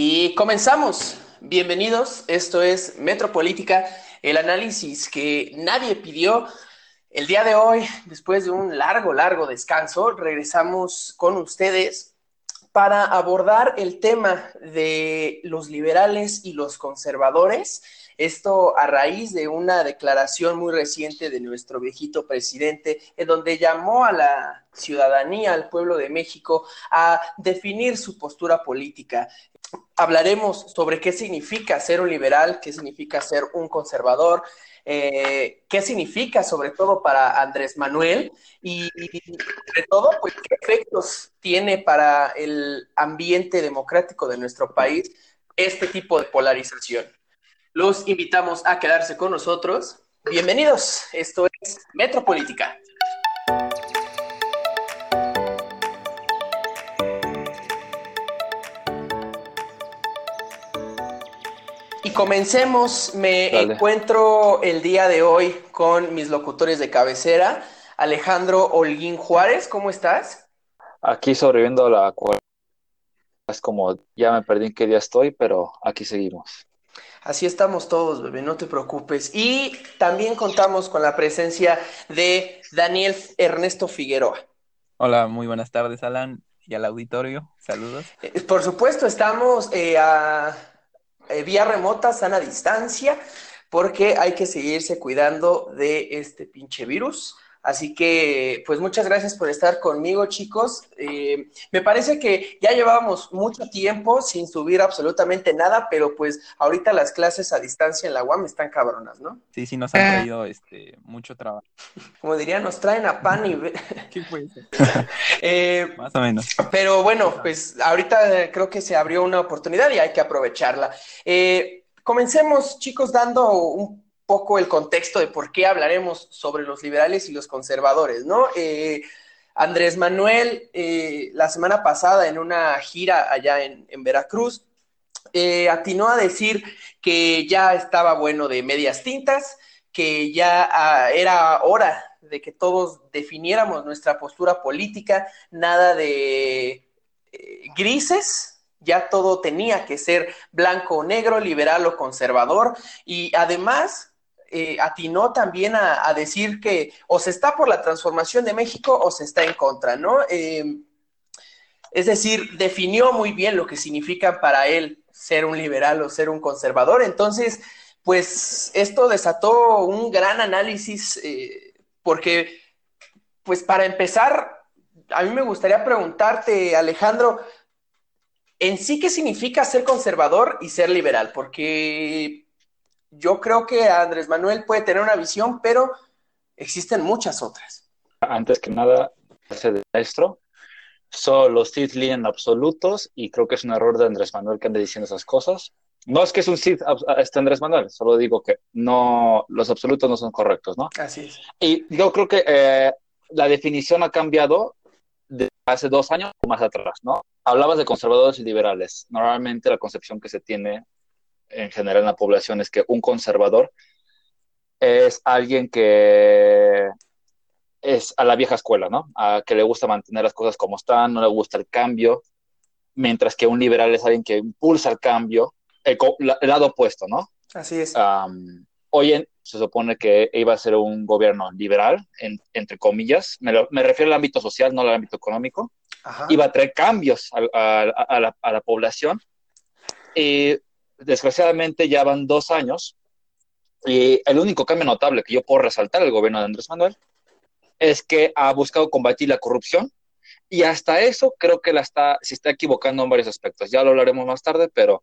Y comenzamos. Bienvenidos. Esto es Metropolítica, el análisis que nadie pidió. El día de hoy, después de un largo, largo descanso, regresamos con ustedes para abordar el tema de los liberales y los conservadores. Esto a raíz de una declaración muy reciente de nuestro viejito presidente, en donde llamó a la ciudadanía, al pueblo de México, a definir su postura política hablaremos sobre qué significa ser un liberal, qué significa ser un conservador, eh, qué significa sobre todo para Andrés Manuel y, sobre todo pues, qué efectos tiene para el ambiente democrático de nuestro país este tipo de polarización. Los invitamos a quedarse con nosotros. Bienvenidos, esto es Metropolítica. Comencemos. Me encuentro el día de hoy con mis locutores de cabecera. Alejandro Holguín Juárez, ¿cómo estás? Aquí sobreviviendo a la Es como ya me perdí en qué día estoy, pero aquí seguimos. Así estamos todos, bebé, no te preocupes. Y también contamos con la presencia de Daniel Ernesto Figueroa. Hola, muy buenas tardes, Alan, y al auditorio. Saludos. Eh, por supuesto, estamos eh, a eh, vía remota, sana distancia, porque hay que seguirse cuidando de este pinche virus. Así que, pues muchas gracias por estar conmigo, chicos. Eh, me parece que ya llevábamos mucho tiempo sin subir absolutamente nada, pero pues ahorita las clases a distancia en la UAM están cabronas, ¿no? Sí, sí, nos han traído este, mucho trabajo. Como diría, nos traen a pan y... ¿Qué fue eso? Eh, Más o menos. Pero bueno, pues ahorita creo que se abrió una oportunidad y hay que aprovecharla. Eh, comencemos, chicos, dando un poco el contexto de por qué hablaremos sobre los liberales y los conservadores, ¿no? Eh, Andrés Manuel, eh, la semana pasada en una gira allá en, Veracruz, eh, atinó a decir que ya estaba bueno de medias tintas, que ya ah, era hora de que todos definiéramos nuestra postura política, nada de grises, ya todo tenía que ser blanco o negro, liberal o conservador, y además eh, atinó también a, decir que o se está por la transformación de México o se está en contra, ¿no? Eh, es decir, definió muy bien lo que significa para él ser un liberal o ser un conservador. Entonces, pues esto desató un gran análisis eh, porque, pues para empezar, a mí me gustaría preguntarte, Alejandro, en sí qué significa ser conservador y ser liberal, porque yo creo que Andrés Manuel puede tener una visión, pero existen muchas otras. Antes que nada, de maestro, son los CID en absolutos y creo que es un error de Andrés Manuel que ande diciendo esas cosas. No es que es un CID este Andrés Manuel, solo digo que no, los absolutos no son correctos, ¿no? Así es. Y yo creo que eh, la definición ha cambiado de hace dos años o más atrás, ¿no? Hablabas de conservadores y liberales. Normalmente la concepción que se tiene en general en la población es que un conservador es alguien que es a la vieja escuela, ¿no? A que le gusta mantener las cosas como están, no le gusta el cambio, mientras que un liberal es alguien que impulsa el cambio, el, lado opuesto, ¿no? Así es. hoy en, se supone que iba a ser un gobierno liberal, entre comillas, me, refiero al ámbito social, no al ámbito económico, iba a traer cambios a, la, a la población. Y desgraciadamente ya van dos años y el único cambio notable que yo puedo resaltar del gobierno de Andrés Manuel es que ha buscado combatir la corrupción y hasta eso creo que la está, se está equivocando en varios aspectos. Ya lo hablaremos más tarde, pero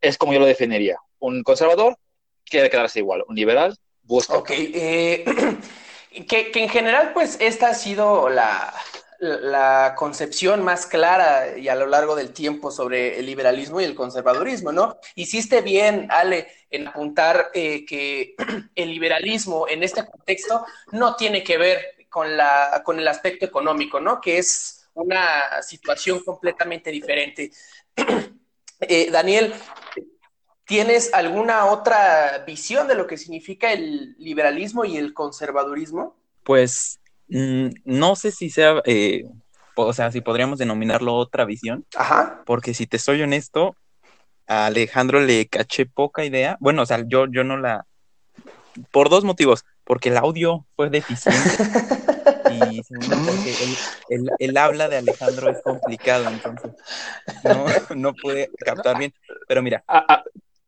es como yo lo definiría. Un conservador quiere quedarse igual, un liberal busca. Ok, eh, que, que en general pues esta ha sido la, la concepción más clara y a lo largo del tiempo sobre el liberalismo y el conservadurismo, ¿no? Hiciste bien, Ale, en apuntar eh, que el liberalismo en este contexto no tiene que ver con, la, con el aspecto económico, ¿no? Que es una situación completamente diferente. Eh, Daniel, ¿tienes alguna otra visión de lo que significa el liberalismo y el conservadurismo? Pues no sé si sea, eh, o sea, si podríamos denominarlo otra visión. Ajá. Porque si te soy honesto, a Alejandro le caché poca idea. Bueno, o sea, yo, yo no la... Por dos motivos. Porque el audio fue deficiente. y segundo, porque el, habla de Alejandro es complicado, entonces no, no puede captar bien. Pero mira.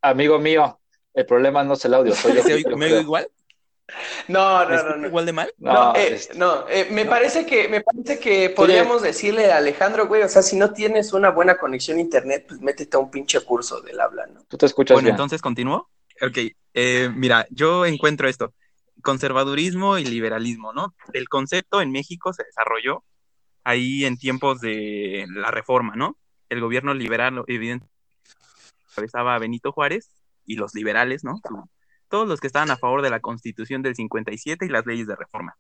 amigo mío, el problema no es el audio. Soy yo, ¿Me oigo igual? No, no, no, no. ¿Igual de mal? No, eh, no eh, me parece que me parece que podríamos decirle a Alejandro, güey, o sea, si no tienes una buena conexión a internet, pues métete a un pinche curso del habla, ¿no? Tú te escuchas Bueno, entonces continúo. Ok, eh, mira, yo encuentro esto, conservadurismo y liberalismo, ¿no? El concepto en México se desarrolló ahí en tiempos de la reforma, ¿no? El gobierno liberal, evidentemente, a Benito Juárez y los liberales, ¿no? Todos los que estaban a favor de la constitución del 57 y las leyes de reforma.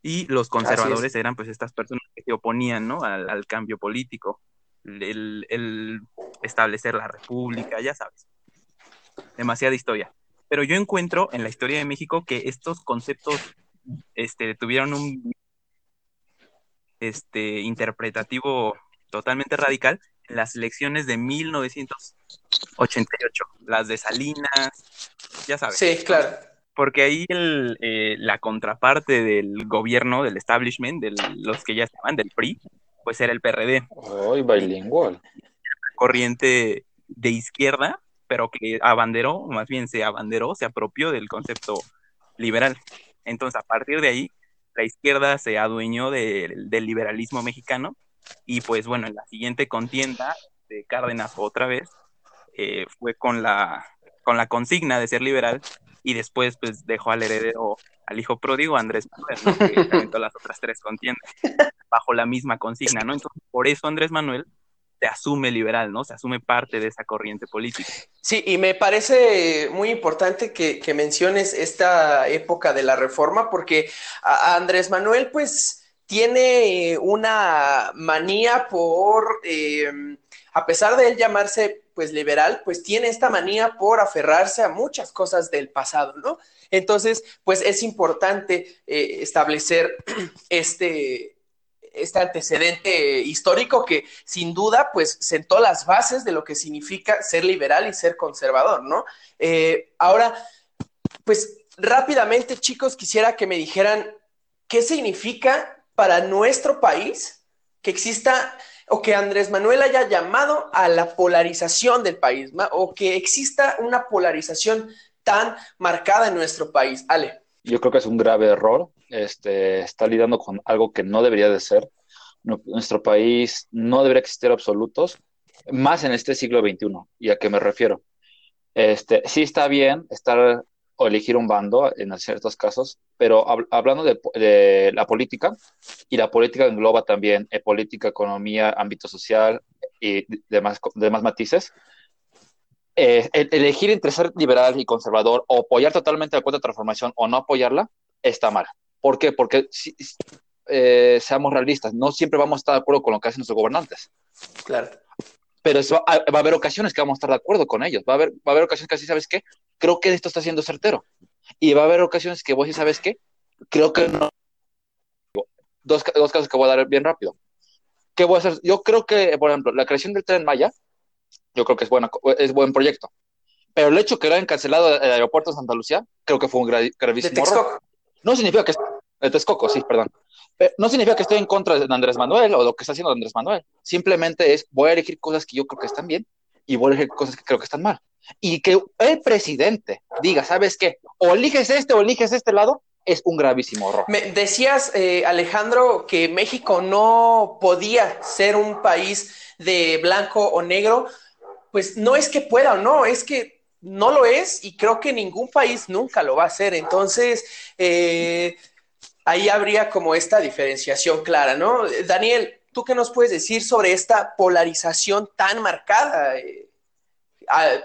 Y los conservadores eran pues estas personas que se oponían ¿no? al, cambio político, el, establecer la república, ya sabes. Demasiada historia. Pero yo encuentro en la historia de México que estos conceptos este, tuvieron un este, interpretativo totalmente radical en las elecciones de 1988, las de Salinas, ya sabes. Sí, claro. Porque ahí el, eh, la contraparte del gobierno, del establishment, de los que ya estaban, del PRI, pues era el PRD. ¡Ay, bilingual! Corriente de izquierda, pero que abanderó, más bien se abanderó, se apropió del concepto liberal. Entonces, a partir de ahí, la izquierda se adueñó del liberalismo mexicano y pues bueno, en la siguiente contienda de Cárdenas otra vez, eh, fue con la con la consigna de ser liberal y después pues dejó al heredero, al hijo pródigo, Andrés Manuel, que aventó las otras tres contiendas bajo la misma consigna, ¿no? Entonces, por eso Andrés Manuel se asume liberal, ¿no? Se asume parte de esa corriente política. Sí, y me parece muy importante que, menciones esta época de la reforma, porque Andrés Manuel, pues, tiene una manía por, eh, a pesar de él llamarse pues liberal, pues tiene esta manía por aferrarse a muchas cosas del pasado, ¿no? Entonces, pues es importante eh, establecer este, este antecedente histórico que sin duda pues sentó las bases de lo que significa ser liberal y ser conservador, ¿no? Eh, ahora, pues rápidamente chicos, quisiera que me dijeran qué significa para nuestro país que exista o que Andrés Manuel haya llamado a la polarización del país, o que exista una polarización tan marcada en nuestro país. Ale. Yo creo que es un grave error. Este, está lidiando con algo que no debería de ser. nuestro país no debería existir absolutos, más en este siglo XXI. ¿Y a qué me refiero? Este, sí está bien estar o elegir un bando en ciertos casos, pero hablando de, la política, y la política engloba también eh, política, economía, ámbito social y demás, demás matices, eh, elegir entre ser liberal y conservador o apoyar totalmente la cuenta de transformación o no apoyarla está mal. ¿Por qué? Porque si, eh, seamos realistas, no siempre vamos a estar de acuerdo con lo que hacen nuestros gobernantes. Claro pero va, a haber ocasiones que vamos a estar de acuerdo con ellos. Va a haber, va a haber ocasiones que así, ¿sabes qué? Creo que esto está siendo certero. Y va a haber ocasiones que vos sí sabes qué? Creo que no. Dos, dos casos que voy a dar bien rápido. ¿Qué voy a hacer? Yo creo que, por ejemplo, la creación del tren Maya, yo creo que es, buena, es buen proyecto. Pero el hecho que lo hayan cancelado el aeropuerto de Santa Lucía, creo que fue un gravísimo error. No significa que... De Texcoco, sí, perdón no significa que estoy en contra de Andrés Manuel o lo que está haciendo Andrés Manuel. Simplemente es, voy a elegir cosas que yo creo que están bien y voy a elegir cosas que creo que están mal. Y que el presidente diga, ¿sabes qué? O eliges este o eliges este lado, es un gravísimo error. Me decías, eh, Alejandro, que México no podía ser un país de blanco o negro. Pues no es que pueda o no, es que no lo es y creo que ningún país nunca lo va a hacer. Entonces, eh, ahí habría como esta diferenciación clara, ¿no? Daniel, ¿tú qué nos puedes decir sobre esta polarización tan marcada? Eh,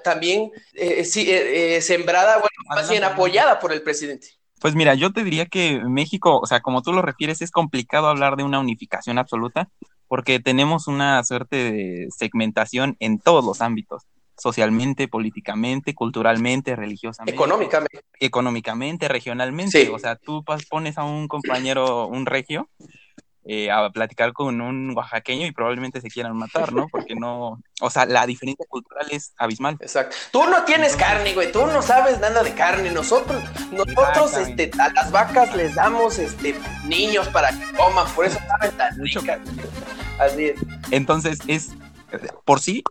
también eh, eh, sembrada, bueno, más bien apoyada por el presidente. Pues mira, yo te diría que México, o sea, como tú lo refieres, es complicado hablar de una unificación absoluta porque tenemos una suerte de segmentación en todos los ámbitos socialmente, políticamente, culturalmente, religiosamente. Económicamente. Económicamente, regionalmente. O sea, tú pones a un compañero, un regio, eh, a platicar con un oaxaqueño y probablemente se quieran matar, ¿no? Porque no, o sea, la diferencia cultural es abismal. Exacto. Tú no tienes carne, güey, tú no sabes nada de carne. Nosotros, nosotros, este, a las vacas les damos, este, niños para que coman, por eso saben tan ricas. Así es. Entonces, es, por sí,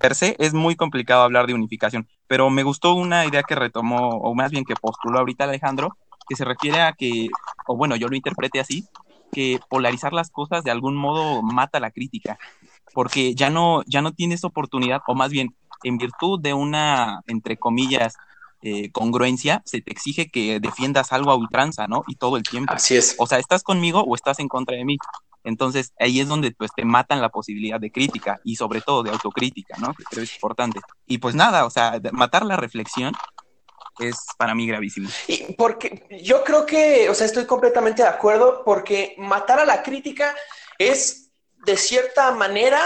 per se, es muy complicado hablar de unificación, pero me gustó una idea que retomó, o más bien que postuló ahorita Alejandro, que se refiere a que, o bueno, yo lo interprete así, que polarizar las cosas de algún modo mata la crítica, porque ya no, ya no tienes oportunidad, o más bien, en virtud de una, entre comillas, eh, congruencia, se te exige que defiendas algo a ultranza, ¿no? Y todo el tiempo. Así es. O sea, ¿estás conmigo o estás en contra de mí? Entonces, ahí es donde pues te matan la posibilidad de crítica y sobre todo de autocrítica, ¿no? Que creo es importante. Y pues nada, o sea, matar la reflexión es para mí gravísimo. Y porque yo creo que, o sea, estoy completamente de acuerdo porque matar a la crítica es de cierta manera,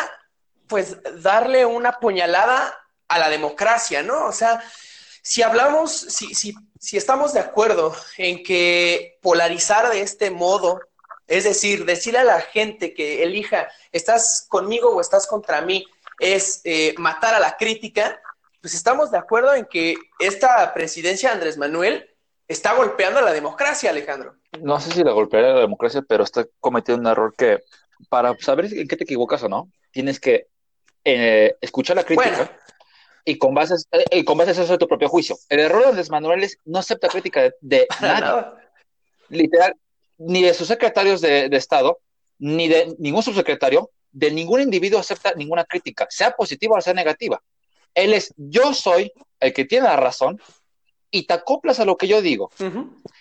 pues darle una puñalada a la democracia, ¿no? O sea, si hablamos, si, si, si estamos de acuerdo en que polarizar de este modo, es decir, decirle a la gente que elija, estás conmigo o estás contra mí, es eh, matar a la crítica, pues estamos de acuerdo en que esta presidencia de Andrés Manuel está golpeando a la democracia, Alejandro. No sé si la golpearía a la democracia, pero está cometiendo un error que para saber en qué te equivocas o no, tienes que eh, escuchar la crítica y con base, eh, y con base eso de tu propio juicio. El error de Andrés Manuel es no acepta crítica de, nadie. Literal, ni de sus secretarios de, de Estado, ni de ningún subsecretario, de ningún individuo acepta ninguna crítica, sea positiva o sea negativa. Él es, yo soy el que tiene la razón y te acoplas a lo que yo digo.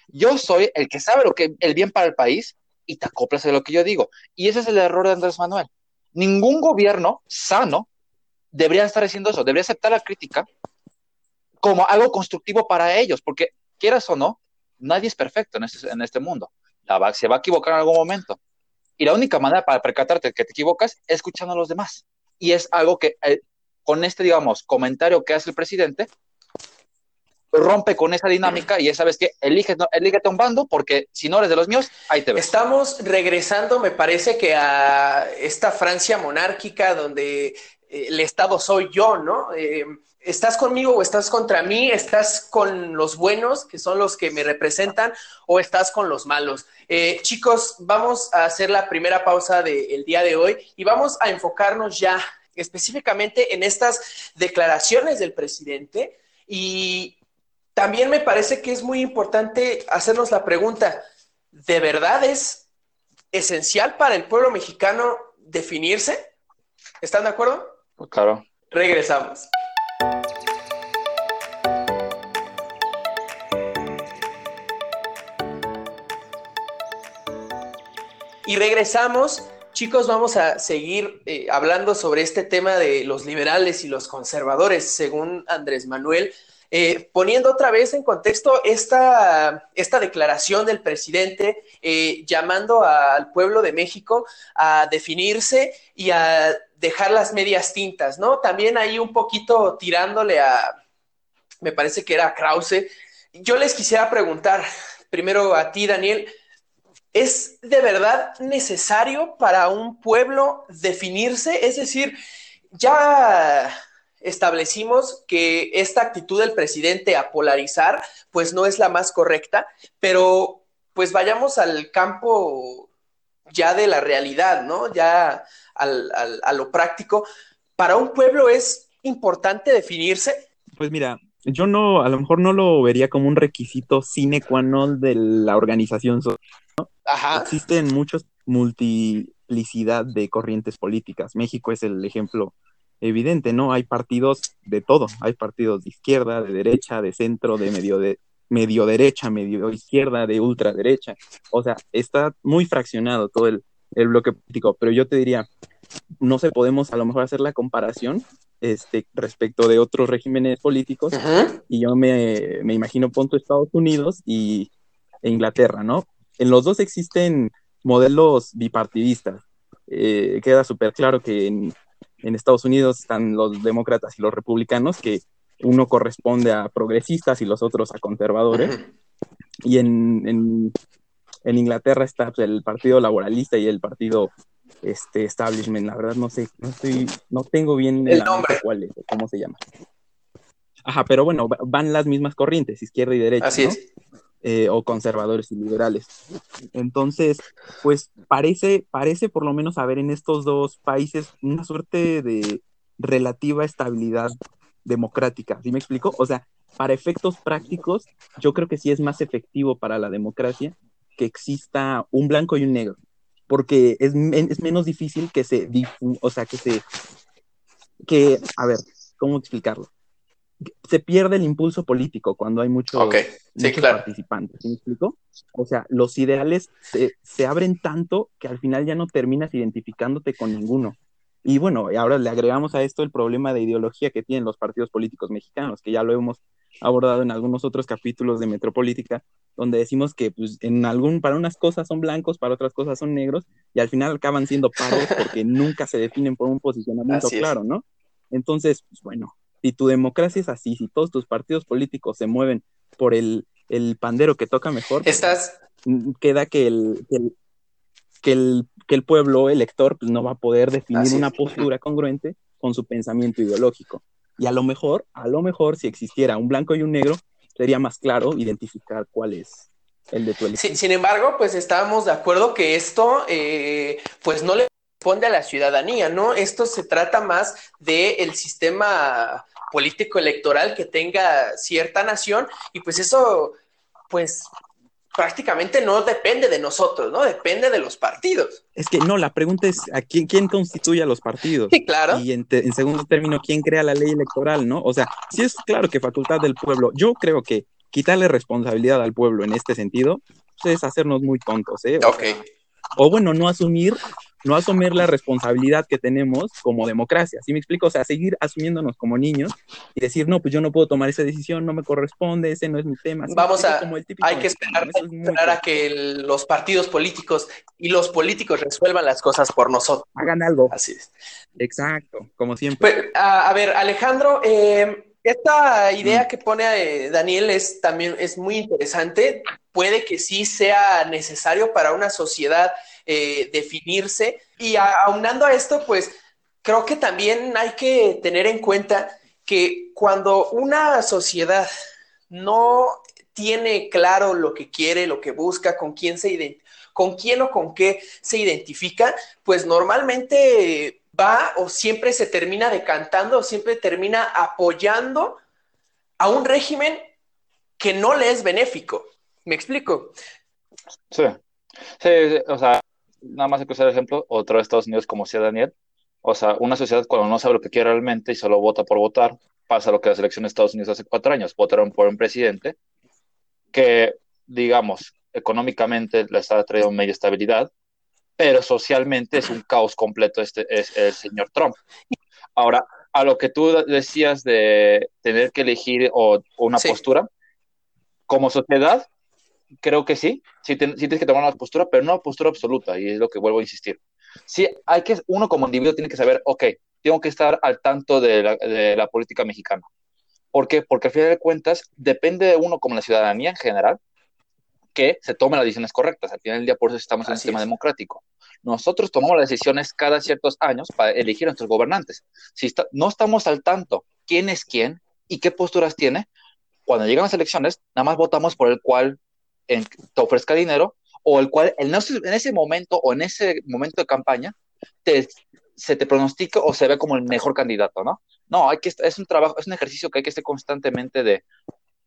Yo soy el que sabe lo que el bien para el país y te acoplas a lo que yo digo. Y ese es el error de Andrés Manuel. Ningún gobierno sano debería estar haciendo eso, debería aceptar la crítica como algo constructivo para ellos, porque quieras o no, nadie es perfecto en este, en este mundo. La se va a equivocar en algún momento. Y la única manera para percatarte que te equivocas es escuchando a los demás. Y es algo que eh, con este, digamos, comentario que hace el presidente, rompe con esa dinámica y esa vez que elige, elígete un bando porque si no eres de los míos, ahí te ves. Estamos regresando, me parece que a esta Francia monárquica donde eh, el Estado soy yo, ¿no? Eh, ¿Estás conmigo o estás contra mí? ¿Estás con los buenos, que son los que me representan, o estás con los malos? Eh, chicos, vamos a hacer la primera pausa del día de hoy y vamos a enfocarnos ya específicamente en estas declaraciones del presidente y también me parece que es muy importante hacernos la pregunta, ¿de verdad es esencial para el pueblo mexicano definirse? ¿Están de acuerdo? Pues claro. Regresamos. Y regresamos Chicos, vamos a seguir eh, hablando sobre este tema de los liberales y los conservadores, según Andrés Manuel, eh, poniendo otra vez en contexto esta, esta declaración del presidente eh, llamando al pueblo de México a definirse y a dejar las medias tintas, ¿no? También ahí un poquito tirándole a, me parece que era a Krause. Yo les quisiera preguntar, primero a ti, Daniel, ¿Es de verdad necesario para un pueblo definirse? Es decir, ya establecimos que esta actitud del presidente a polarizar, pues no es la más correcta, pero pues vayamos al campo ya de la realidad, ¿no? Ya a lo práctico. ¿Para un pueblo es importante definirse? Pues mira, yo no, a lo mejor no lo vería como un requisito sine qua non de la organización social Existen muchos multiplicidad de corrientes políticas. México es el ejemplo evidente, ¿no? Hay partidos de todo, hay partidos de izquierda, de derecha, de centro, de medio de medio derecha, medio izquierda, de ultraderecha. O sea, está muy fraccionado todo el, bloque político, pero yo te diría, no se podemos a lo mejor hacer la comparación este, respecto de otros regímenes políticos, y yo me, me imagino punto Estados Unidos y e Inglaterra, ¿no? En los dos existen modelos bipartidistas. Eh, queda súper claro que en, Estados Unidos están los demócratas y los republicanos, que uno corresponde a progresistas y los otros a conservadores. Y en, en Inglaterra está pues, el Partido Laboralista y el Partido este, Establishment. La verdad no sé, no estoy, no tengo bien el nombre cuál es, cómo se llama. Ajá, pero bueno, van las mismas corrientes, izquierda y derecha. Así es. Eh, o conservadores y liberales. Entonces, pues parece, parece por lo menos haber en estos dos países una suerte de relativa estabilidad democrática. ¿Sí me explico? O sea, para efectos prácticos, yo creo que sí es más efectivo para la democracia que exista un blanco y un negro, porque es, menos difícil que se, o sea, que se, que, a ver, ¿cómo explicarlo? Se pierde el impulso político cuando hay muchos, participantes, me explico? O sea, los ideales se, se abren tanto que al final ya no terminas identificándote con ninguno. Y bueno, ahora le agregamos a esto el problema de ideología que tienen los partidos políticos mexicanos, que ya lo hemos abordado en algunos otros capítulos de Metropolítica, donde decimos que pues, en algún, para unas cosas son blancos, para otras cosas son negros, y al final acaban siendo paros porque nunca se definen por un posicionamiento claro, ¿no? Entonces, pues bueno, si tu democracia es así, si todos tus partidos políticos se mueven por el, el pandero que toca mejor, pues, Estás... queda que el, que el, que el pueblo elector pues, no va a poder definir una postura congruente con su pensamiento ideológico. Y a lo mejor, a lo mejor, si existiera un blanco y un negro, sería más claro identificar cuál es el de tu elección. sin embargo, pues estábamos de acuerdo que esto, eh, pues no le responde a la ciudadanía, ¿no? Esto se trata más del el sistema político electoral que tenga cierta nación y pues eso, pues prácticamente no depende de nosotros, ¿no? Depende de los partidos. Es que no, la pregunta es ¿a quién, quién constituye a los partidos? Sí, claro. Y en, segundo término, ¿quién crea la ley electoral, no? O sea, sí es claro que facultad del pueblo. Yo creo que quitarle responsabilidad al pueblo en este sentido pues, es hacernos muy tontos, ¿eh? ok. o bueno, no asumir no asumir la responsabilidad que tenemos como democracia. ¿Sí me explico? O sea, seguir asumiéndonos como niños y decir, no, pues yo no puedo tomar esa decisión, no me corresponde, ese no es mi tema. Vamos a, hay que esperar, a que los partidos políticos y los políticos resuelvan las cosas por nosotros. Hagan algo. Así es. Exacto, como siempre. Pues, a, ver, Alejandro, eh, esta idea mm. que pone eh, Daniel es también es muy interesante. Puede que sí sea necesario para una sociedad eh, definirse. Y aunando a esto, pues creo que también hay que tener en cuenta que cuando una sociedad no tiene claro lo que quiere, lo que busca, con quién se con quién o con qué se identifica, pues normalmente va o siempre se termina decantando o siempre termina apoyando a un régimen que no le es benéfico. ¿Me explico? Sí. Sí, o sea, nada más hay que usar el ejemplo, otro de Estados Unidos como sea Daniel. O sea, una sociedad cuando no sabe lo que quiere realmente y solo vota por votar, pasa lo que las elecciones de Estados Unidos hace cuatro años. Votaron por un presidente que, digamos, económicamente les ha traído media estabilidad, pero socialmente es un caos completo este es el señor Trump. Ahora, a lo que tú decías de tener que elegir o, una postura, como sociedad, creo que sí, sí, tienes que tomar una postura, pero no una postura absoluta, y es lo que vuelvo a insistir. Sí, hay que, uno como individuo tiene que saber, ok, tengo que estar al tanto de la, de la política mexicana. ¿Por qué? Porque al final de cuentas depende de uno como la ciudadanía en general que se tomen las decisiones correctas. Al final del día por eso estamos en un sistema democrático. Nosotros tomamos las decisiones cada ciertos años para elegir a nuestros gobernantes. Si no estamos al tanto quién es quién y qué posturas tiene, cuando llegan las elecciones, nada más votamos por el cual te ofrezca dinero o el cual en ese, momento o en ese momento de campaña se te pronostica o se ve como el mejor candidato, ¿no? No, hay que, es un trabajo, es un ejercicio que hay que estar constantemente de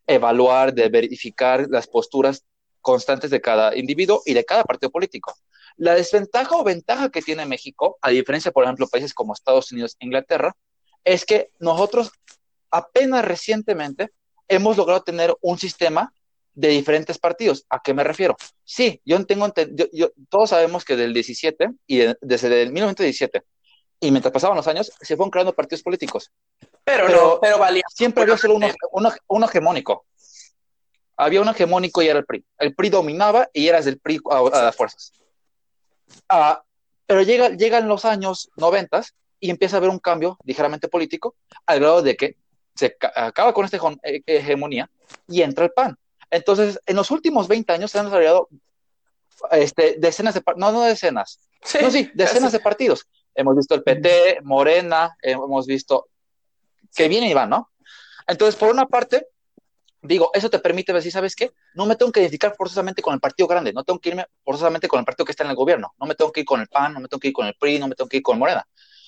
evaluar, de verificar las posturas constantes de cada individuo y de cada partido político. La desventaja o ventaja que tiene México, a diferencia, por ejemplo, países como Estados Unidos e Inglaterra, es que nosotros apenas recientemente hemos logrado tener un sistema de diferentes partidos. ¿A qué me refiero? Sí, yo tengo, yo, todos sabemos que del 17 y desde el 1917 y mientras pasaban los años se fueron creando partidos políticos. Pero, no, pero valía. Siempre había solo uno, hegemónico. Había uno hegemónico y era el PRI. El PRI dominaba y eras del PRI a, las fuerzas. Ah, pero llega, llegan los años 90 y empieza a haber un cambio ligeramente político al grado de que se acaba con esta hegemonía y entra el PAN. Entonces, en los últimos 20 años se han desarrollado este, decenas de, no, no decenas, sí, no, sí, decenas de partidos. Hemos visto el PT, Morena, hemos visto que vienen y van, ¿no? Entonces, por una parte, digo, eso te permite decir, ¿sabes qué? No me tengo que identificar forzosamente con el partido grande, no tengo que irme forzosamente con el partido que está en el gobierno, no me tengo que ir con el PAN, no me tengo que ir con el PRI, no me tengo que ir con Morena.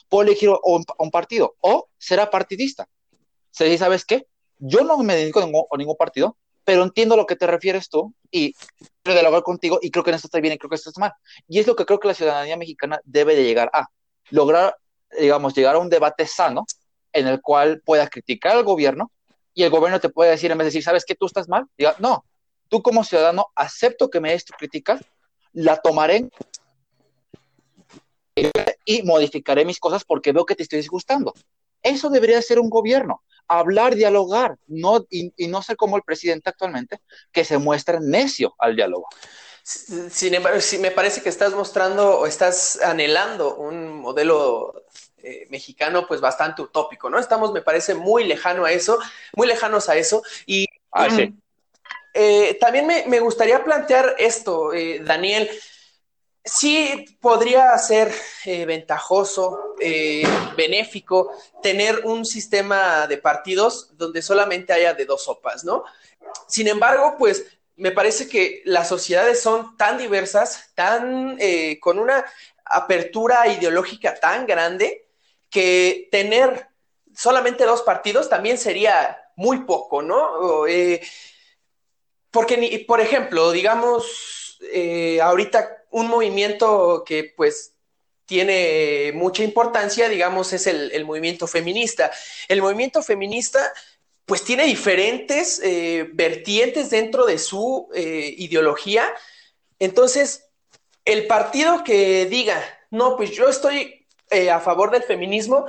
Puedo elegir un, un partido o será partidista. Se dice, ¿sabes qué? Yo no me dedico a ningún, a ningún partido, pero entiendo a lo que te refieres tú y quiero dialogar contigo y creo que en esto está bien y creo que esto está mal. Y es lo que creo que la ciudadanía mexicana debe de llegar a, lograr, digamos, llegar a un debate sano en el cual pueda criticar al gobierno y el gobierno te puede decir, en vez de decir, ¿sabes qué? Tú estás mal. Diga, no, tú como ciudadano acepto que me des tu crítica, la tomaré y modificaré mis cosas porque veo que te estoy disgustando. Eso debería ser un gobierno hablar, dialogar, no, y, no ser como el presidente actualmente, que se muestra necio al diálogo. Sin embargo, sí me parece que estás mostrando o estás anhelando un modelo eh, mexicano pues bastante utópico, ¿no? Estamos, me parece, muy lejano a eso, muy lejanos a eso. Y ah, sí. eh, también me, me, gustaría plantear esto, eh, Daniel sí podría ser eh, ventajoso, eh, benéfico, tener un sistema de partidos donde solamente haya de dos sopas, ¿no? Sin embargo, pues me parece que las sociedades son tan diversas, tan eh, con una apertura ideológica tan grande que tener solamente dos partidos también sería muy poco, ¿no? porque, por ejemplo, digamos, ahorita un movimiento que pues tiene mucha importancia, digamos, es el, movimiento feminista. El movimiento feminista pues tiene diferentes eh, vertientes dentro de su eh, ideología. Entonces, el partido que diga, no, pues yo estoy eh, a favor del feminismo,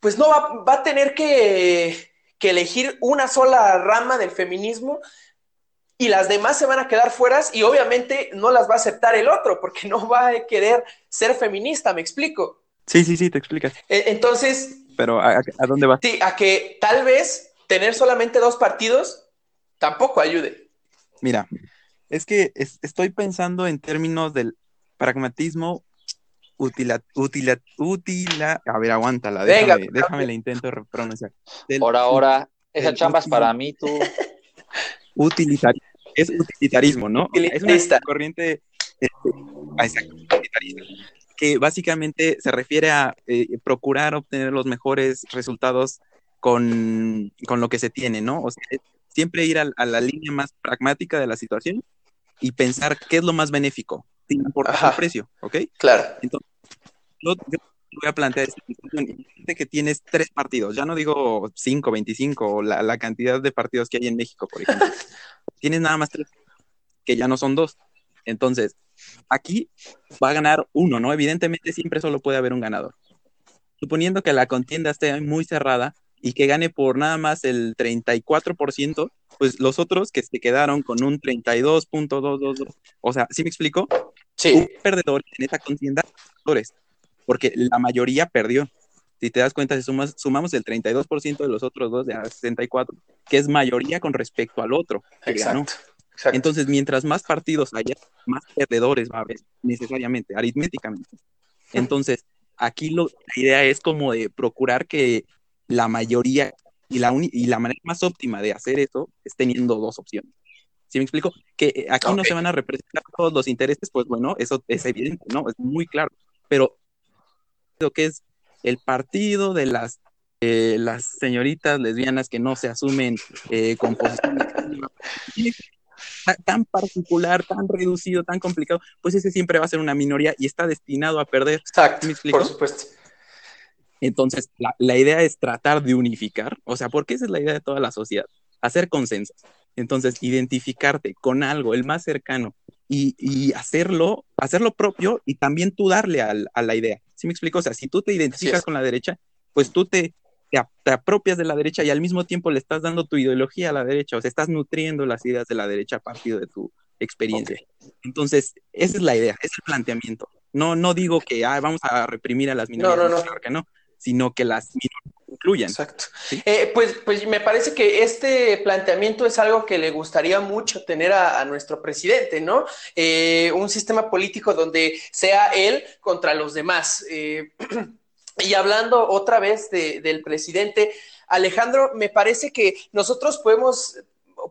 pues no va, va a tener que, que, elegir una sola rama del feminismo y las demás se van a quedar fuera y obviamente no las va a aceptar el otro porque no va a querer ser feminista, ¿me explico? Sí, sí, sí, te explicas. E, entonces... Pero ¿a, dónde va? Sí, a que tal vez tener solamente dos partidos tampoco ayude. Mira, es que estoy pensando en términos del pragmatismo utila, utila, utila, a ver, aguántala, déjame, déjame le intento pronunciar. por ahora, esa chamba es para mí, tú. Utilitarismo es utilitarismo, ¿no? Es una corriente este, que básicamente se refiere a eh, procurar obtener los mejores resultados con, lo que se tiene, ¿no? O sea, siempre ir a, la línea más pragmática de la situación y pensar qué es lo más benéfico, sin importar el precio, ¿ok? Claro. Entonces, yo, voy a plantear esta situación. que tienes tres partidos, ya no digo cinco, veinticinco, la, la cantidad de partidos que hay en México, por ejemplo. tienes nada más tres que ya no son dos. Entonces, aquí va a ganar uno, ¿no? Evidentemente siempre solo puede haber un ganador. Suponiendo que la contienda esté muy cerrada y que gane por nada más el 34%, pues los otros que se quedaron con un 32.222, o sea, ¿sí me explico? Sí. Un perdedor en esta contienda, porque la mayoría perdió. Si te das cuenta, si sumas, sumamos el 32% de los otros dos, de 64, que es mayoría con respecto al otro. Exacto. Entonces, mientras más partidos haya, más perdedores va a haber, necesariamente, aritméticamente. Entonces, aquí lo, la idea es como de procurar que la mayoría y la, y la manera más óptima de hacer eso es teniendo dos opciones. ¿Sí me explico? Que eh, aquí no se van a representar todos los intereses, pues bueno, eso es evidente, ¿no? Es muy claro. Pero que es el partido de las, eh, las señoritas lesbianas que no se asumen eh, con tan particular, tan reducido, tan complicado, pues ese siempre va a ser una minoría y está destinado a perder. Exacto, por supuesto. Entonces, la, la, idea es tratar de unificar, o sea, porque esa es la idea de toda la sociedad, hacer consensos. Entonces, identificarte con algo, el más cercano, y, y hacerlo, hacerlo propio y también tú darle al, a la idea. ¿Sí me explico? O sea, si tú te identificas con la derecha, pues tú te, te, apropias de la derecha y al mismo tiempo le estás dando tu ideología a la derecha, o sea, estás nutriendo las ideas de la derecha a partir de tu experiencia. Entonces, esa es la idea, ese es el planteamiento. No, no digo que ah, vamos a reprimir a las minorías, no, no, no. claro que no, sino que las incluyan. Exacto. Eh, pues, pues me parece que este planteamiento es algo que le gustaría mucho tener a, nuestro presidente, ¿no? Eh, un sistema político donde sea él contra los demás. Eh, y hablando otra vez del presidente, Alejandro, me parece que nosotros podemos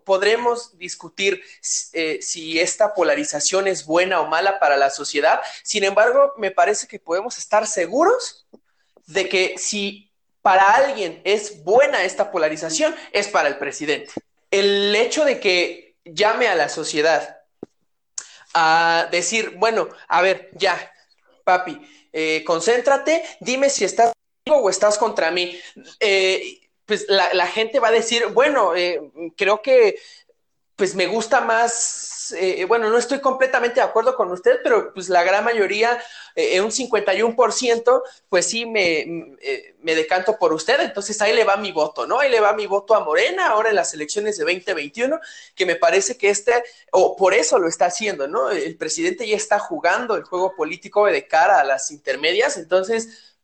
podremos discutir si esta polarización es buena o mala para la sociedad. Sin embargo, me parece que podemos estar seguros de que si para alguien es buena esta polarización, es para el presidente. El hecho de que llame a la sociedad a decir, bueno, a ver, ya, papi, eh, concéntrate, dime si estás o estás contra mí. Eh, pues la, gente va a decir, bueno, eh, creo que pues me gusta más, eh, bueno, no estoy completamente de acuerdo con usted, pero pues la gran mayoría, eh, un 51%, pues sí me, eh, me, decanto por usted, entonces ahí le va mi voto, ¿no? Ahí le va mi voto a Morena ahora en las elecciones de 2021, que me parece que este, o por eso lo está haciendo, ¿no? El presidente ya está jugando el juego político de cara a las intermedias, entonces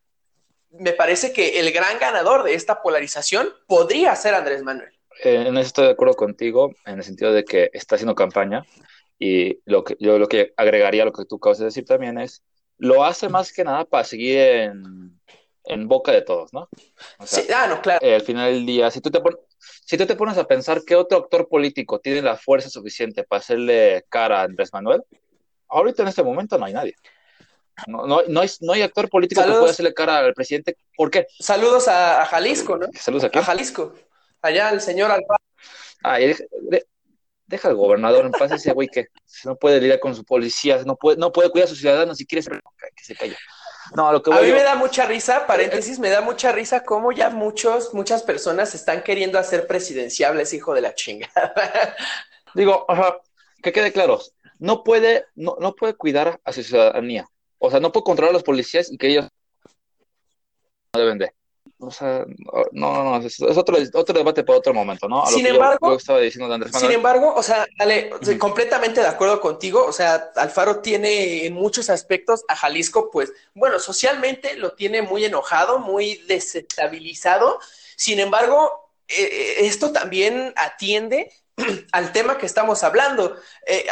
me parece que el gran ganador de esta polarización podría ser Andrés Manuel. Eh, en eso estoy de acuerdo contigo, en el sentido de que está haciendo campaña y lo que yo lo que agregaría a lo que tú acabas de decir también es, lo hace más que nada para seguir en, en boca de todos, ¿no? sí, ah, no, claro. Eh, al final del día, si tú, te si tú te pones a pensar qué otro actor político tiene la fuerza suficiente para hacerle cara a Andrés Manuel, ahorita en este momento no hay nadie. No, no, no, hay, no hay actor político que pueda hacerle cara al presidente. ¿Por qué? Saludos a, Jalisco, ¿no? Saludos a, a Jalisco allá el señor Alfaro. Ay, deja, al gobernador en paz ese güey que no puede lidiar con su policía, no puede, no puede cuidar a sus ciudadanos si quiere que se calle. No, lo que a mí me da mucha risa, paréntesis, me da mucha risa cómo ya muchos, muchas personas están queriendo hacer presidenciables, hijo de la chingada. Digo, que quede claro, no puede, no, no puede cuidar a su ciudadanía. O sea, no puede controlar a los policías y que ellos no deben de. O sea, no, no, no, es, otro, otro debate para otro momento, ¿no? sin embargo, estaba diciendo Andrés sin embargo, o sea, Ale, completamente de acuerdo contigo, o sea, Alfaro tiene en muchos aspectos a Jalisco, pues, bueno, socialmente lo tiene muy enojado, muy desestabilizado, sin embargo, eh, eh, esto también atiende al tema que estamos hablando. Eh,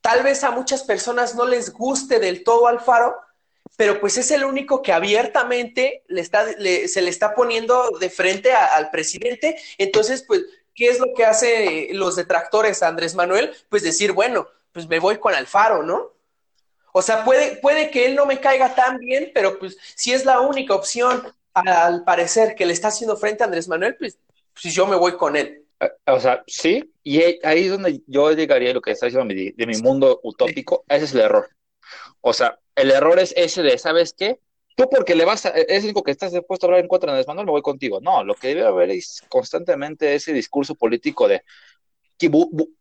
tal vez a muchas personas no les guste del todo Alfaro, pero pues es el único que abiertamente le está, se le está poniendo de frente al presidente. Entonces, pues, ¿qué es lo que hace los detractores a Andrés Manuel? Pues decir, bueno, pues me voy con Alfaro, ¿no? O sea, puede, puede que él no me caiga tan bien, pero pues si es la única opción, al parecer, que le está haciendo frente a Andrés Manuel, pues, pues yo me voy con él. Eh, o sea, sí, y ahí es donde yo llegaría lo que está diciendo de mi mundo utópico, ese es el error. O sea, el error es ese de, ¿sabes qué? Tú porque le vas a, es el único que estás dispuesto a hablar en contra de Andrés Manuel, me voy contigo. No, lo que debe haber es constantemente ese discurso político de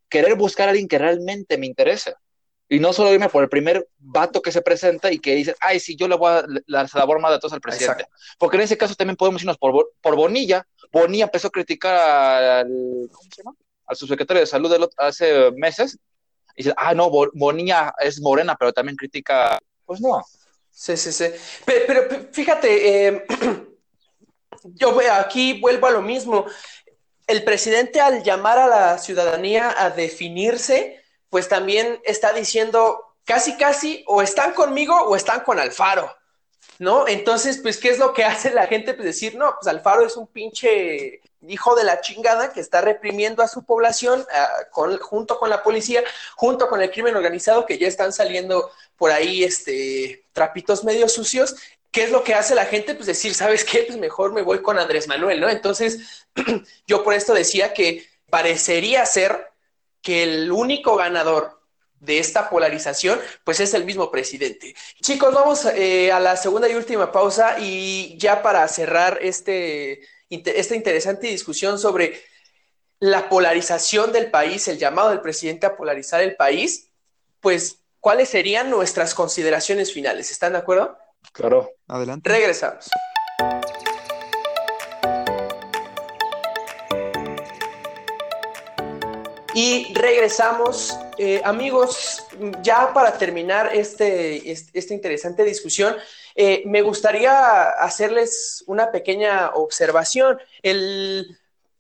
querer buscar a alguien que realmente me interese. Y no solo irme por el primer vato que se presenta y que dice, ay, sí, yo le voy a dar sabor más datos al presidente. Porque en ese caso también podemos irnos por, por Bonilla. Bonilla empezó a criticar al, ¿cómo se llama? al subsecretario de salud hace meses y dices, ah, no, Bonilla es morena, pero también critica, pues no. Sí, sí, sí. Pero, fíjate, eh, yo aquí vuelvo a lo mismo. El presidente al llamar a la ciudadanía a definirse, pues también está diciendo casi, casi, o están conmigo o están con Alfaro. ¿no? Entonces, pues, ¿qué es lo que hace la gente? Pues decir, no, pues Alfaro es un pinche hijo de la chingada que está reprimiendo a su población ah, junto con la policía, junto con el crimen organizado, que ya están saliendo por ahí este, trapitos medio sucios. ¿Qué es lo que hace la gente? Pues decir, ¿sabes qué? Pues mejor me voy con Andrés Manuel, ¿no? Entonces, yo por esto decía que parecería ser que el único ganador de esta polarización, pues es el mismo presidente. Chicos, vamos eh, a la segunda y última pausa y ya para cerrar este, esta interesante discusión sobre la polarización del país, el llamado del presidente a polarizar el país, pues, ¿cuáles serían nuestras consideraciones finales? ¿Están de acuerdo? Claro. Adelante. Regresamos. Y regresamos, eh, amigos, ya para terminar este, esta interesante discusión, eh, me gustaría hacerles una pequeña observación. El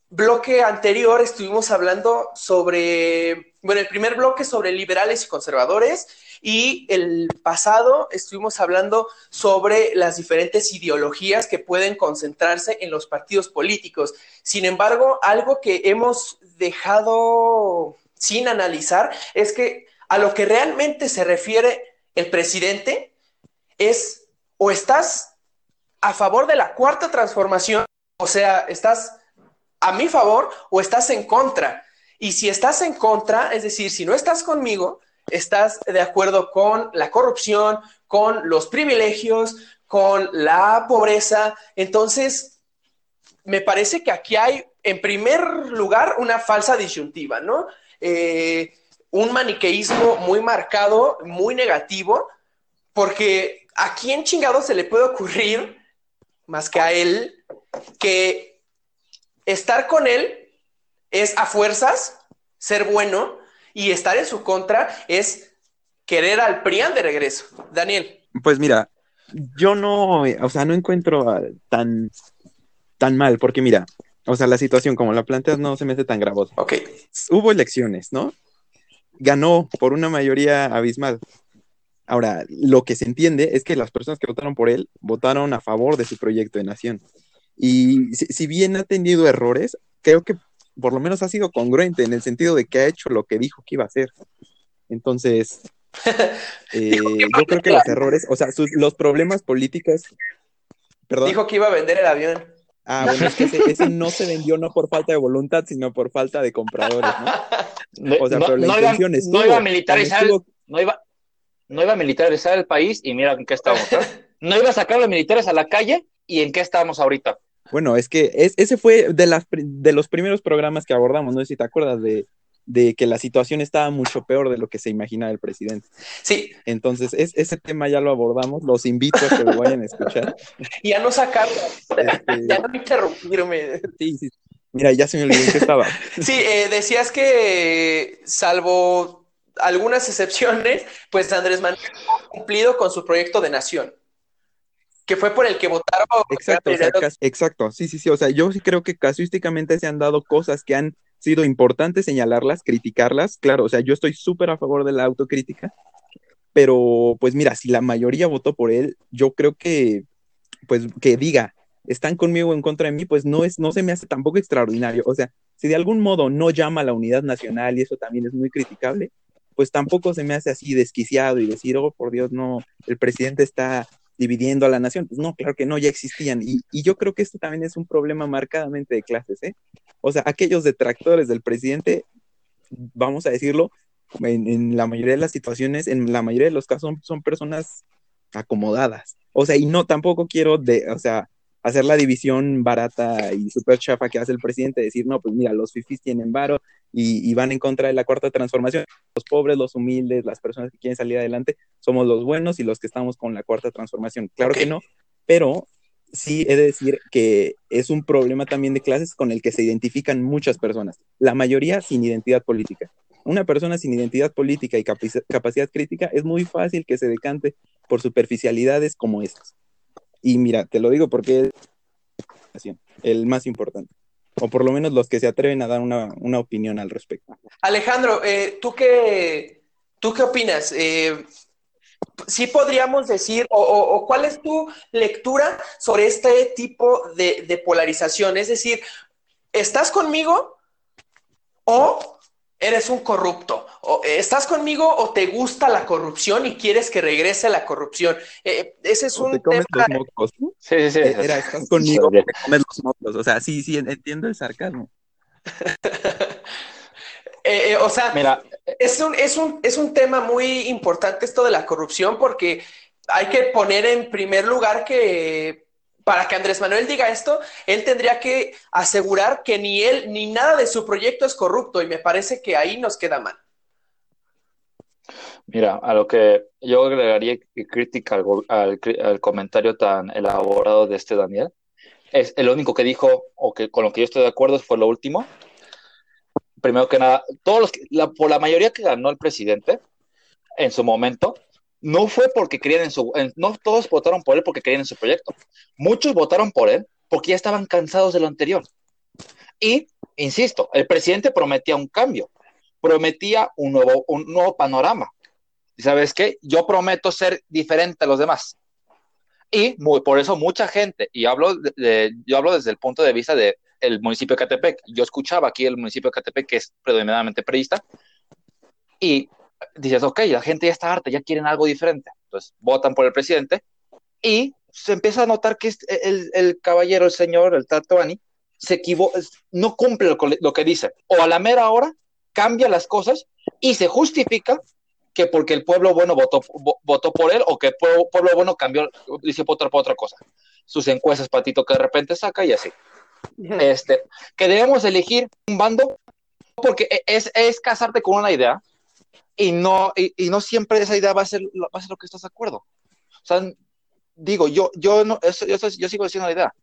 bloque anterior estuvimos hablando sobre, bueno, el primer bloque sobre liberales y conservadores y el pasado estuvimos hablando sobre las diferentes ideologías que pueden concentrarse en los partidos políticos. Sin embargo, algo que hemos dejado sin analizar es que a lo que realmente se refiere el presidente es o estás a favor de la cuarta transformación, o sea, estás a mi favor o estás en contra. Y si estás en contra, es decir, si no estás conmigo, estás de acuerdo con la corrupción, con los privilegios, con la pobreza. Entonces, me parece que aquí hay, en primer lugar, una falsa disyuntiva, ¿no? Eh, un maniqueísmo muy marcado, muy negativo, porque a quién chingado se le puede ocurrir, más que a él, que estar con él es a fuerzas ser bueno y estar en su contra es querer al PRIAN de regreso. Daniel. Pues mira, yo no, o sea, no encuentro tan, tan mal, porque mira, o sea, la situación como la planteas no se me hace tan gravosa. Ok. Hubo elecciones, ¿no? Ganó por una mayoría abismal. Ahora, lo que se entiende es que las personas que votaron por él votaron a favor de su proyecto de nación. Y si, bien ha tenido errores, creo que por lo menos ha sido congruente en el sentido de que ha hecho lo que dijo que iba a hacer. Entonces, eh, yo creo que los errores, o sea, los problemas políticos. Perdón. Dijo que iba a vender el avión. Ah, bueno, es que ese, no se vendió no por falta de voluntad, sino por falta de compradores, ¿no? O sea, pero la intención es. No iba a militarizar, no, iba, no iba a militarizar el país y mira en qué estamos. ¿no? iba a sacar a los militares a la calle y en qué estamos ahorita. Bueno, es que ese fue de, las, de los primeros programas que abordamos, no sé si te acuerdas de, que la situación estaba mucho peor de lo que se imaginaba el presidente. Sí. Entonces, ese tema ya lo abordamos, los invito a que lo vayan a escuchar. y a no sacarlo, este, ya no interrumpirme. Sí, sí. Mira, ya se me olvidó que estaba. sí, eh, decías que salvo algunas excepciones, pues Andrés Manuel ha cumplido con su proyecto de nación que fue por el que votaron. Exacto, exacto, sí, sí, sí, o sea, yo sí creo que casuísticamente se han dado cosas que han sido importantes señalarlas, criticarlas, claro, o sea, yo estoy súper a favor de la autocrítica, pero pues mira, si la mayoría votó por él, yo creo que, pues que diga, están conmigo o en contra de mí, pues no, es, no se me hace tampoco extraordinario, o sea, si de algún modo no llama a la unidad nacional y eso también es muy criticable, pues tampoco se me hace así desquiciado y decir, oh, por Dios, no, el presidente está dividiendo a la nación. Pues no, claro que no, ya existían. Y, yo creo que esto también es un problema marcadamente de clases, ¿eh? O sea, aquellos detractores del presidente, vamos a decirlo, en, la mayoría de las situaciones, en la mayoría de los casos, son, personas acomodadas. O sea, y no, tampoco quiero, de, o sea, hacer la división barata y súper chafa que hace el presidente, decir, no, pues mira, los fifis tienen varo y, van en contra de la cuarta transformación. Los pobres, los humildes, las personas que quieren salir adelante, somos los buenos y los que estamos con la cuarta transformación. Claro que no, pero sí he de decir que es un problema también de clases con el que se identifican muchas personas, la mayoría sin identidad política. Una persona sin identidad política y capacidad crítica es muy fácil que se decante por superficialidades como estas. Y mira, te lo digo porque es el más importante o por lo menos los que se atreven a dar una, opinión al respecto. Alejandro, eh, ¿tú, qué, ¿tú qué opinas? Eh, ¿Sí podríamos decir, o, cuál es tu lectura sobre este tipo de, de polarización? Es decir, ¿estás conmigo o eres un corrupto. O, eh, ¿Estás conmigo o te gusta la corrupción y quieres que regrese la corrupción? Eh, ese es un te comes Los mocos. Sí, sí, sí. Era, estás conmigo, te comes los mocos. O sea, sí, sí, entiendo el sarcasmo. Eh, o sea, Mira, es, un, es, un, es un tema muy importante esto de la corrupción porque hay que poner en primer lugar que para que Andrés Manuel diga esto, él tendría que asegurar que ni él ni nada de su proyecto es corrupto y me parece que ahí nos queda mal. Mira, a lo que yo agregaría crítica al, comentario tan elaborado de este Daniel, es el único que dijo, o que con lo que yo estoy de acuerdo, fue lo último. Primero que nada, todos por la mayoría que ganó el presidente en su momento, no fue porque querían en su, no todos votaron por él porque querían en su proyecto. Muchos votaron por él porque ya estaban cansados de lo anterior. Y, insisto, el presidente prometía un cambio, prometía un nuevo, un nuevo panorama. ¿Y sabes qué? Yo prometo ser diferente a los demás. Y por eso mucha gente, y hablo de, yo hablo desde el punto de vista del municipio de Catepec, yo escuchaba aquí el municipio de Catepec, que es predominantemente periodista, y dices, ok, la gente ya está harta, ya quieren algo diferente. Entonces votan por el presidente y se empieza a notar que el, caballero, el señor, el Tatuani, se equivoca, no cumple lo, lo, que dice. O a la mera hora cambia las cosas y se justifica que porque el pueblo bueno votó, votó por él o que el pueblo, bueno cambió, dice por otra, por otra cosa. Sus encuestas, patito, que de repente saca y así. Este, que debemos elegir un bando porque e, es, es casarte con una idea y no, y, no siempre esa idea va a, ser, va a ser lo que estás de acuerdo. O sea, digo, yo, yo, no, yo, yo sigo diciendo la idea.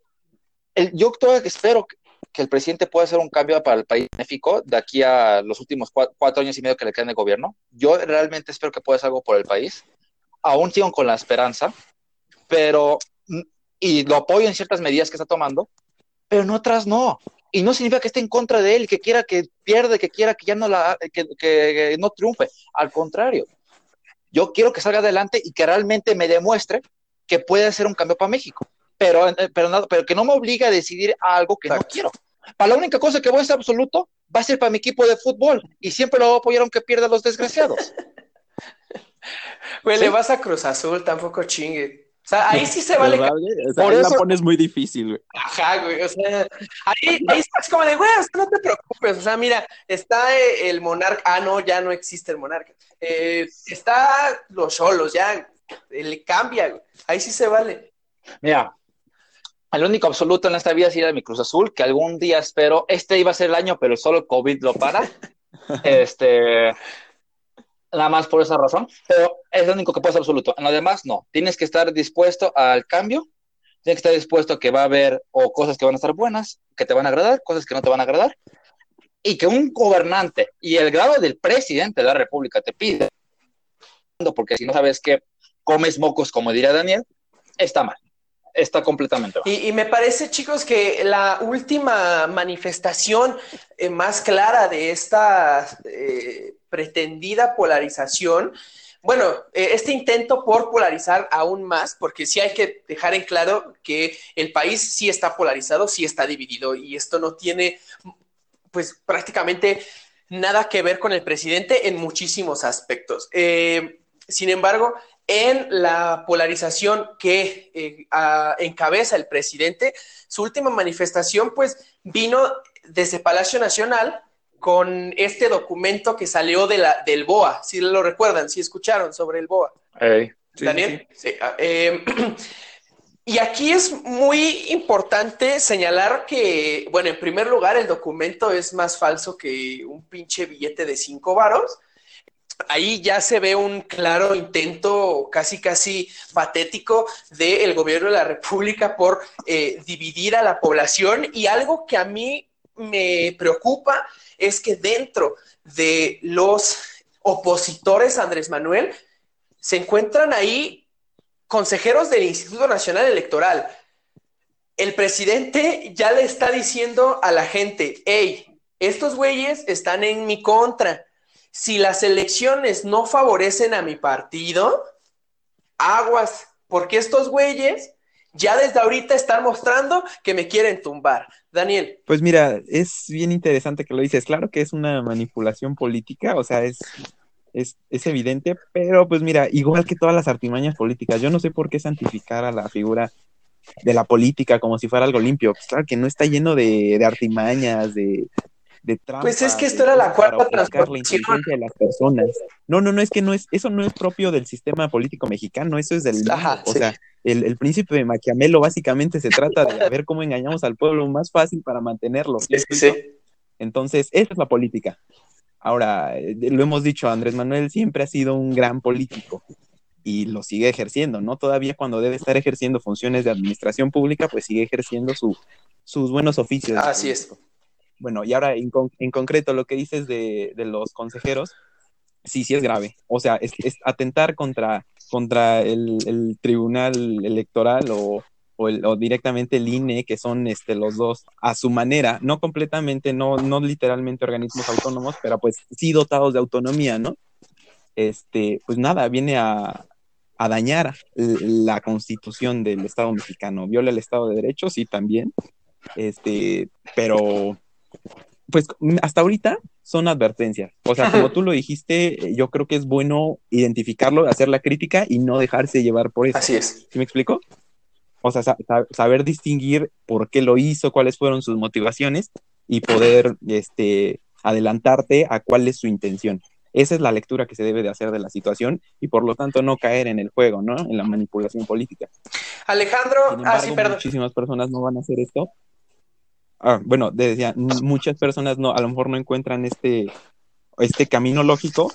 El, yo todavía espero que el presidente pueda hacer un cambio para el país México de aquí a los últimos cuatro, años y medio que le quedan de gobierno. Yo realmente espero que pueda hacer algo por el país. Aún sigo con la esperanza, pero, y lo apoyo en ciertas medidas que está tomando, pero en otras no y no significa que esté en contra de él, que quiera que pierda, que quiera que ya no la, que, no triunfe. Al contrario, yo quiero que salga adelante y que realmente me demuestre que puede hacer un cambio para México, pero, eh, pero, pero que no me obligue a decidir algo que no quiero. Para la única cosa que voy a ser absoluto va a ser para mi equipo de fútbol y siempre lo apoyaron que pierda los desgraciados. Güey, le vas a Cruz Azul, tampoco chingue. O sea, ahí sí se vale. Por eso la pones muy difícil, güey. Ajá, güey. O sea, ahí, ahí es como de, güey, no te preocupes. O sea, mira, está eh, el monarca. Ah, no, ya no existe el monarca. Eh, está los solos, ya. Le cambia, güey. Ahí sí se vale. Mira, el único absoluto en esta vida es ir a mi Cruz Azul, que algún día espero. Este iba a ser el año, pero solo el COVID lo para. este nada más por esa razón, pero es lo único que puede ser absoluto. En lo demás, no. Tienes que estar dispuesto al cambio, tienes que estar dispuesto a que va a haber o cosas que van a estar buenas, que te van a agradar, cosas que no te van a agradar, y que un gobernante y el grado del presidente de la República te pide, porque si no sabes que comes mocos, como diría Daniel, está mal está completamente mal. Y, me parece, chicos, que la última manifestación eh, más clara de esta eh, pretendida polarización, bueno, eh, este intento por polarizar aún más, porque sí hay que dejar en claro que el país sí está polarizado, sí está dividido y esto no tiene pues prácticamente nada que ver con el presidente en muchísimos aspectos. Eh, sin embargo, en la polarización que eh, encabeza el presidente, su última manifestación pues vino desde Palacio Nacional con este documento que salió de la, del BOA, si lo recuerdan, si escucharon sobre el BOA. Daniel. Sí, ah, em, y aquí es muy importante señalar que, bueno, en primer lugar, el documento es más falso que un pinche billete de cinco varos. Ahí ya se ve un claro intento casi, casi patético del gobierno de la República por eh, dividir a la población y algo que a mí me preocupa es que dentro de los opositores Andrés Manuel se encuentran ahí consejeros del Instituto Nacional Electoral. El presidente ya le está diciendo a la gente, hey, estos güeyes están en mi contra. Si las elecciones no favorecen a mi partido, aguas, porque estos güeyes ya desde ahorita están mostrando que me quieren tumbar. Daniel. Pues mira, es bien interesante que lo dices. Claro que es una manipulación política, o sea, es, es, es, evidente, pero pues mira, igual que todas las artimañas políticas, yo no sé por qué santificar a la figura de la política como si fuera algo limpio. Pues claro que no está lleno de, de artimañas, de, pues es que esto era la cuarta transformación. de las personas. No, no, no, es que no es, eso no es propio del sistema político mexicano, eso es del, o sea, el, el, príncipe de Maquiamelo básicamente se trata de ver cómo engañamos al pueblo más fácil para mantenerlo. Sí, Entonces, esa es la política. Ahora, eh, lo hemos dicho, Andrés Manuel siempre ha sido un gran político y lo sigue ejerciendo, ¿no? Todavía cuando debe estar ejerciendo funciones de administración pública, pues sigue ejerciendo su, sus buenos oficios. Así es. Bueno, y ahora en, concreto lo que dices de, los consejeros, sí, sí es grave. O sea, es, atentar contra contra el, tribunal electoral o, o, directamente el INE, que son este, los dos a su manera, no completamente, no, no literalmente organismos autónomos, pero pues sí dotados de autonomía, ¿no? Este, pues nada, viene a, a dañar la constitución del Estado mexicano, viola el Estado de Derecho, sí, también, este, pero pues hasta ahorita son advertencias. O sea, como tú lo dijiste, yo creo que es bueno identificarlo, hacer la crítica y no dejarse llevar por eso. Así es. ¿Sí me explico? O sea, saber distinguir por qué lo hizo, cuáles fueron sus motivaciones y poder este, adelantarte a cuál es su intención. Esa es la lectura que se debe de hacer de la situación y por lo tanto no caer en el juego, ¿no? En la manipulación política. Alejandro, ah, sí, perdón. Muchísimas personas no van a hacer esto ah, bueno, decía, muchas personas no, a lo mejor no encuentran este, este camino lógico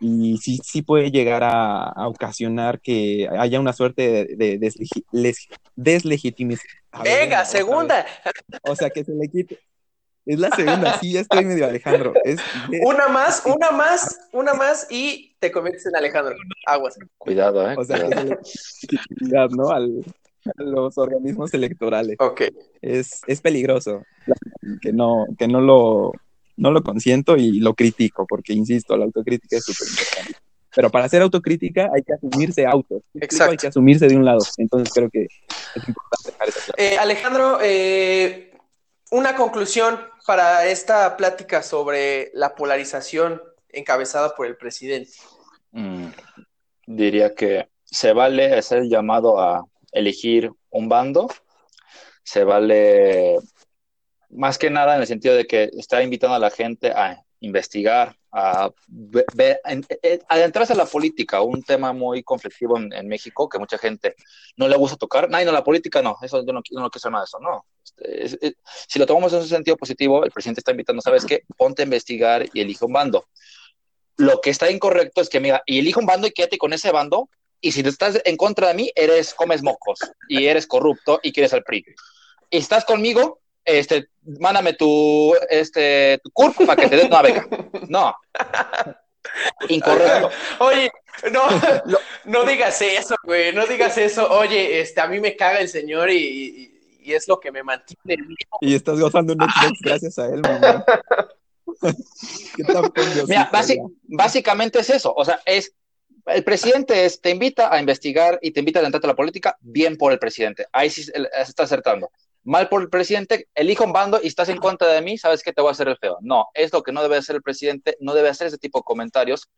y sí, sí puede llegar a, ocasionar que haya una suerte de, deslegitimización. Venga, segunda. O sea, que se le quite. Es la segunda, sí, ya estoy medio Alejandro. Una más, una más, una más y te conviertes en Alejandro. Aguas. Cuidado, ¿eh? O sea, cuidado, ¿no? Al, los organismos electorales. Ok. Es, es peligroso que no, que no lo, no lo consiento y lo critico, porque insisto, la autocrítica es súper importante. Pero para hacer autocrítica hay que asumirse auto. Exacto. Hay que asumirse de un lado. Entonces creo que es importante dejar esa eh, Alejandro, eh, una conclusión para esta plática sobre la polarización encabezada por el presidente. Mm, diría que se vale hacer el llamado a elegir un bando, se vale más que nada en el sentido de que está invitando a la gente a investigar, a, adentrarse a la política, un tema muy conflictivo en, México que mucha gente no le gusta tocar. No, no, la política no, eso yo no, no quiero nada de eso, no. Este, si lo tomamos en un sentido positivo, el presidente está invitando, ¿sabes qué? Ponte a investigar y elige un bando. Lo que está incorrecto es que, mira, y elige un bando y quédate con ese bando y si estás en contra de mí, eres comes mocos y eres corrupto y quieres al PRI. Y estás conmigo, este, mándame tu, este, tu CURP para que te des una beca. No. Incorrecto. Oye, no, no digas eso, güey, no digas eso. Oye, este, a mí me caga el señor y, es lo que me mantiene. Y estás gozando un Netflix gracias a él, mamá. Mira, básicamente es eso. O sea, es el presidente te invita a investigar y te invita a adentrarte a la política, bien por el presidente. Ahí sí se está acertando. Mal por el presidente, elijo un bando y estás en contra de mí, sabes que te voy a hacer el feo. No, es lo que no debe hacer el presidente, no debe hacer ese tipo de comentarios.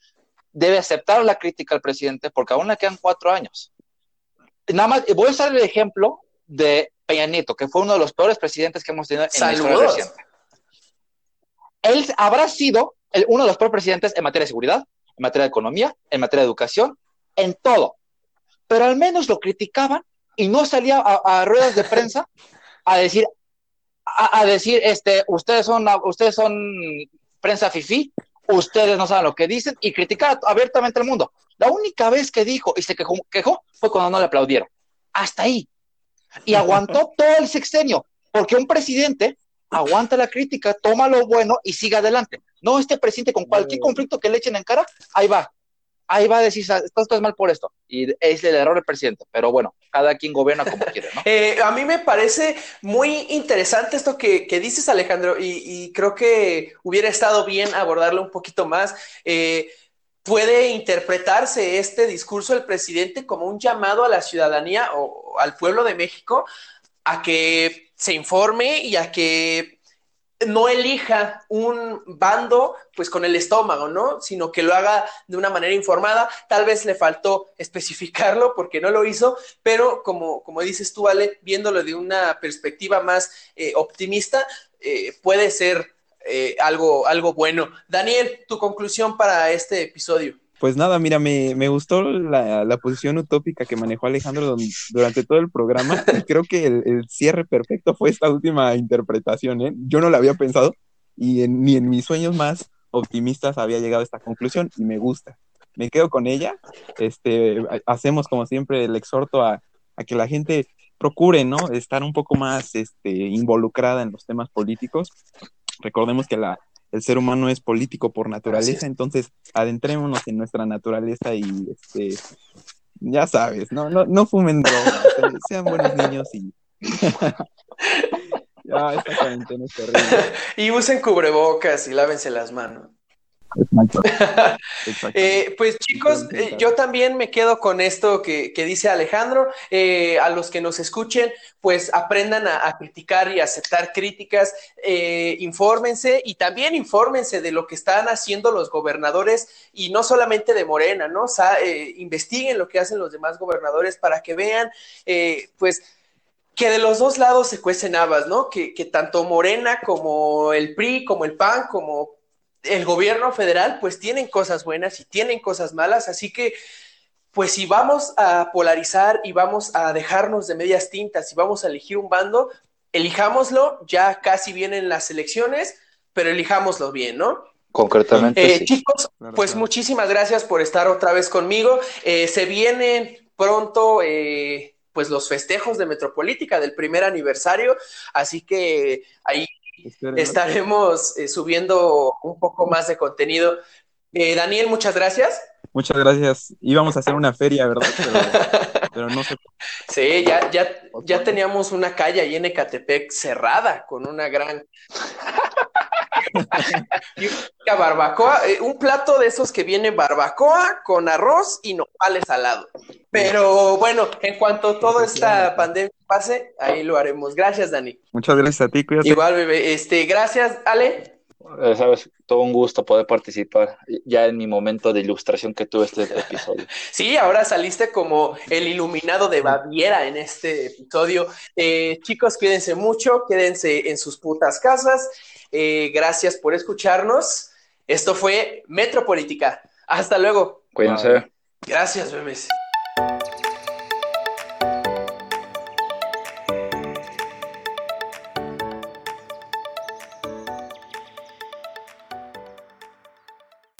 Debe aceptar la crítica al presidente porque aún le quedan cuatro años. Nada más, voy a usar el ejemplo de Peña Nieto, que fue uno de los peores presidentes que hemos tenido en la historia reciente. Él habrá sido uno de los peores presidentes en materia de seguridad, en materia de economía, en materia de educación, en todo. Pero al menos lo criticaban y no salía a, ruedas de prensa a decir, a, decir, este, ustedes son, ustedes son prensa fifí, ustedes no saben lo que dicen y criticar abiertamente al mundo. La única vez que dijo y se quejó, quejó fue cuando no le aplaudieron. Hasta ahí. Y aguantó todo el sexenio, porque un presidente aguanta la crítica, toma lo bueno y sigue adelante. No este presidente con cualquier conflicto que le echen en cara, ahí va. Ahí va a decir, esto es mal por esto. Y es el error del presidente. Pero bueno, cada quien gobierna como quiere, ¿no? Eh, a mí me parece muy interesante esto que, dices, Alejandro, y, creo que hubiera estado bien abordarlo un poquito más. Eh, puede interpretarse este discurso del presidente como un llamado a la ciudadanía o al pueblo de México a que se informe y a que no elija un bando pues con el estómago, ¿no? Sino que lo haga de una manera informada. Tal vez le faltó especificarlo porque no lo hizo, pero como, como dices tú, Ale, viéndolo de una perspectiva más eh, optimista, eh, puede ser eh, algo, algo bueno. Daniel, tu conclusión para este episodio. Pues nada, mira, me, me gustó la, la, posición utópica que manejó Alejandro durante todo el programa y creo que el, cierre perfecto fue esta última interpretación, ¿eh? Yo no la había pensado y ni en mis sueños más optimistas había llegado a esta conclusión y me gusta. Me quedo con ella. Este, hacemos como siempre el exhorto a, a que la gente procure, ¿no? Estar un poco más este, involucrada en los temas políticos. Recordemos que la, el ser humano es político por naturaleza, entonces adentrémonos en nuestra naturaleza y este ya sabes, no, no, no fumen drogas, sean buenos niños y ya esta cuarentena es terrible. Y usen cubrebocas y lávense las manos. Eh, pues chicos, eh, yo también me quedo con esto que, dice Alejandro. Eh, a los que nos escuchen, pues aprendan a, criticar y aceptar críticas, infórmense y también infórmense de lo que están haciendo los gobernadores y no solamente de Morena, ¿no? investiguen lo que hacen los demás gobernadores para que vean, pues que de los dos lados se cuecen habas, ¿no? Que, que, tanto Morena como el PRI, como el PAN, como el gobierno federal pues tienen cosas buenas y tienen cosas malas, así que pues si vamos a polarizar y vamos a dejarnos de medias tintas y vamos a elegir un bando, elijámoslo, ya casi vienen las elecciones, pero elijámoslo bien, ¿no? Concretamente. Eh, chicos, pues muchísimas gracias por estar otra vez conmigo. Eh, se vienen pronto eh, pues los festejos de Metropolítica del primer aniversario, así que ahí estaremos eh, subiendo un poco más de contenido. Eh, Daniel, muchas gracias. Muchas gracias. Íbamos a hacer una feria, ¿verdad? Pero, no sé. Sí, ya, ya, ya teníamos una calle ahí en Ecatepec cerrada con una gran barbacoa, eh, un plato de esos que viene barbacoa con arroz y nopales al lado. Pero bueno, en cuanto toda esta pandemia pase, ahí lo haremos. Gracias, Dani. Muchas gracias a ti, cuídate. Igual, bebé. Este, gracias, Ale. Eh, sabes, todo un gusto poder participar ya en mi momento de ilustración que tuve este episodio. Sí, ahora saliste como el iluminado de Baviera en este episodio. Eh, chicos, cuídense mucho, quédense en sus putas casas eh, gracias por escucharnos. Esto fue Metropolítica. Hasta luego. Cuídense. Gracias, bebés.